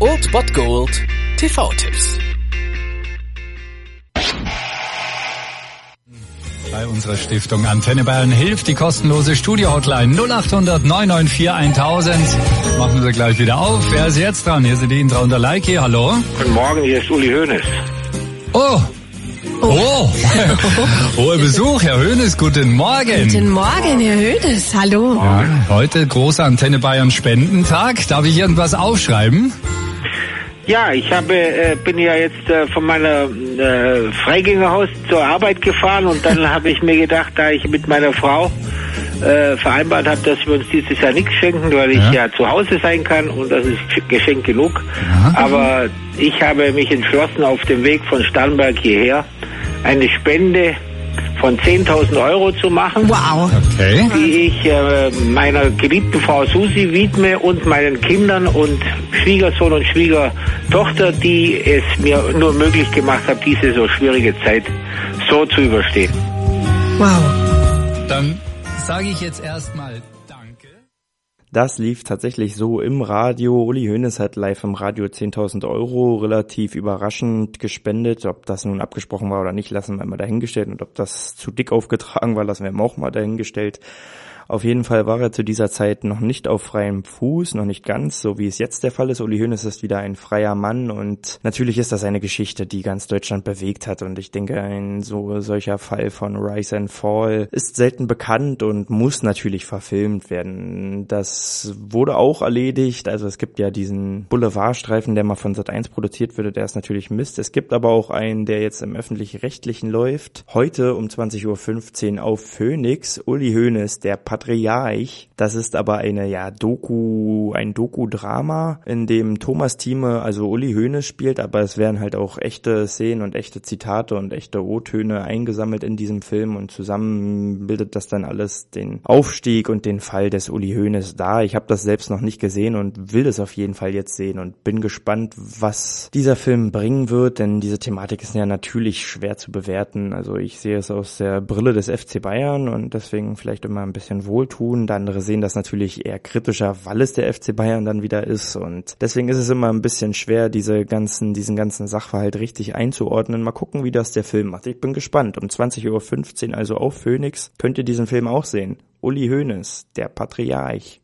Old Bot Gold TV-Tipps. Bei unserer Stiftung Antenne Bayern hilft die kostenlose Studio-Hotline 0800 994 1000. Machen Sie gleich wieder auf. Wer ist jetzt dran? Hier sind die Intra und der Leike. Hallo. Guten Morgen, hier ist Uli Hoeneß. Oh. Oh, hoher Besuch, Herr Hönes, guten Morgen. Guten Morgen, Herr Hönes, hallo. Ja, heute großer Antenne Bayern Spendentag. Darf ich irgendwas aufschreiben? Ja, ich habe, äh, bin ja jetzt äh, von meiner äh, Freigängerhaus zur Arbeit gefahren und dann habe ich mir gedacht, da ich mit meiner Frau äh, vereinbart habe, dass wir uns dieses Jahr nichts schenken, weil ich ja, ja zu Hause sein kann und das ist Geschenk genug. Ja. Aber ich habe mich entschlossen, auf dem Weg von Starnberg hierher eine Spende von 10.000 Euro zu machen, wow. okay. die ich äh, meiner geliebten Frau Susi widme und meinen Kindern und Schwiegersohn und Schwiegertochter, die es mir nur möglich gemacht haben, diese so schwierige Zeit so zu überstehen. Wow. Dann sage ich jetzt erstmal das lief tatsächlich so im Radio. Uli Hoeneß hat live im Radio 10.000 Euro relativ überraschend gespendet. Ob das nun abgesprochen war oder nicht, lassen wir mal dahingestellt. Und ob das zu dick aufgetragen war, lassen wir auch mal dahingestellt. Auf jeden Fall war er zu dieser Zeit noch nicht auf freiem Fuß, noch nicht ganz, so wie es jetzt der Fall ist. Uli Hoeneß ist wieder ein freier Mann und natürlich ist das eine Geschichte, die ganz Deutschland bewegt hat und ich denke, ein so solcher Fall von Rise and Fall ist selten bekannt und muss natürlich verfilmt werden. Das wurde auch erledigt, also es gibt ja diesen Boulevardstreifen, der mal von Sat1 produziert würde, der ist natürlich Mist. Es gibt aber auch einen, der jetzt im öffentlich-rechtlichen läuft. Heute um 20.15 Uhr auf Phoenix, Uli Hoeneß, der Patriarch. Das ist aber eine, ja, Doku, ein Doku-Drama, in dem Thomas Thieme, also Uli Hoeneß spielt, aber es werden halt auch echte Szenen und echte Zitate und echte O-Töne eingesammelt in diesem Film und zusammen bildet das dann alles den Aufstieg und den Fall des Uli Hoeneß da. Ich habe das selbst noch nicht gesehen und will es auf jeden Fall jetzt sehen und bin gespannt, was dieser Film bringen wird, denn diese Thematik ist ja natürlich schwer zu bewerten. Also ich sehe es aus der Brille des FC Bayern und deswegen vielleicht immer ein bisschen wohltun. Andere sehen das natürlich eher kritischer, weil es der FC Bayern dann wieder ist. Und deswegen ist es immer ein bisschen schwer, diese ganzen, diesen ganzen Sachverhalt richtig einzuordnen. Mal gucken, wie das der Film macht. Ich bin gespannt. Um 20.15 Uhr also auf Phoenix könnt ihr diesen Film auch sehen. Uli Hoeneß, der Patriarch.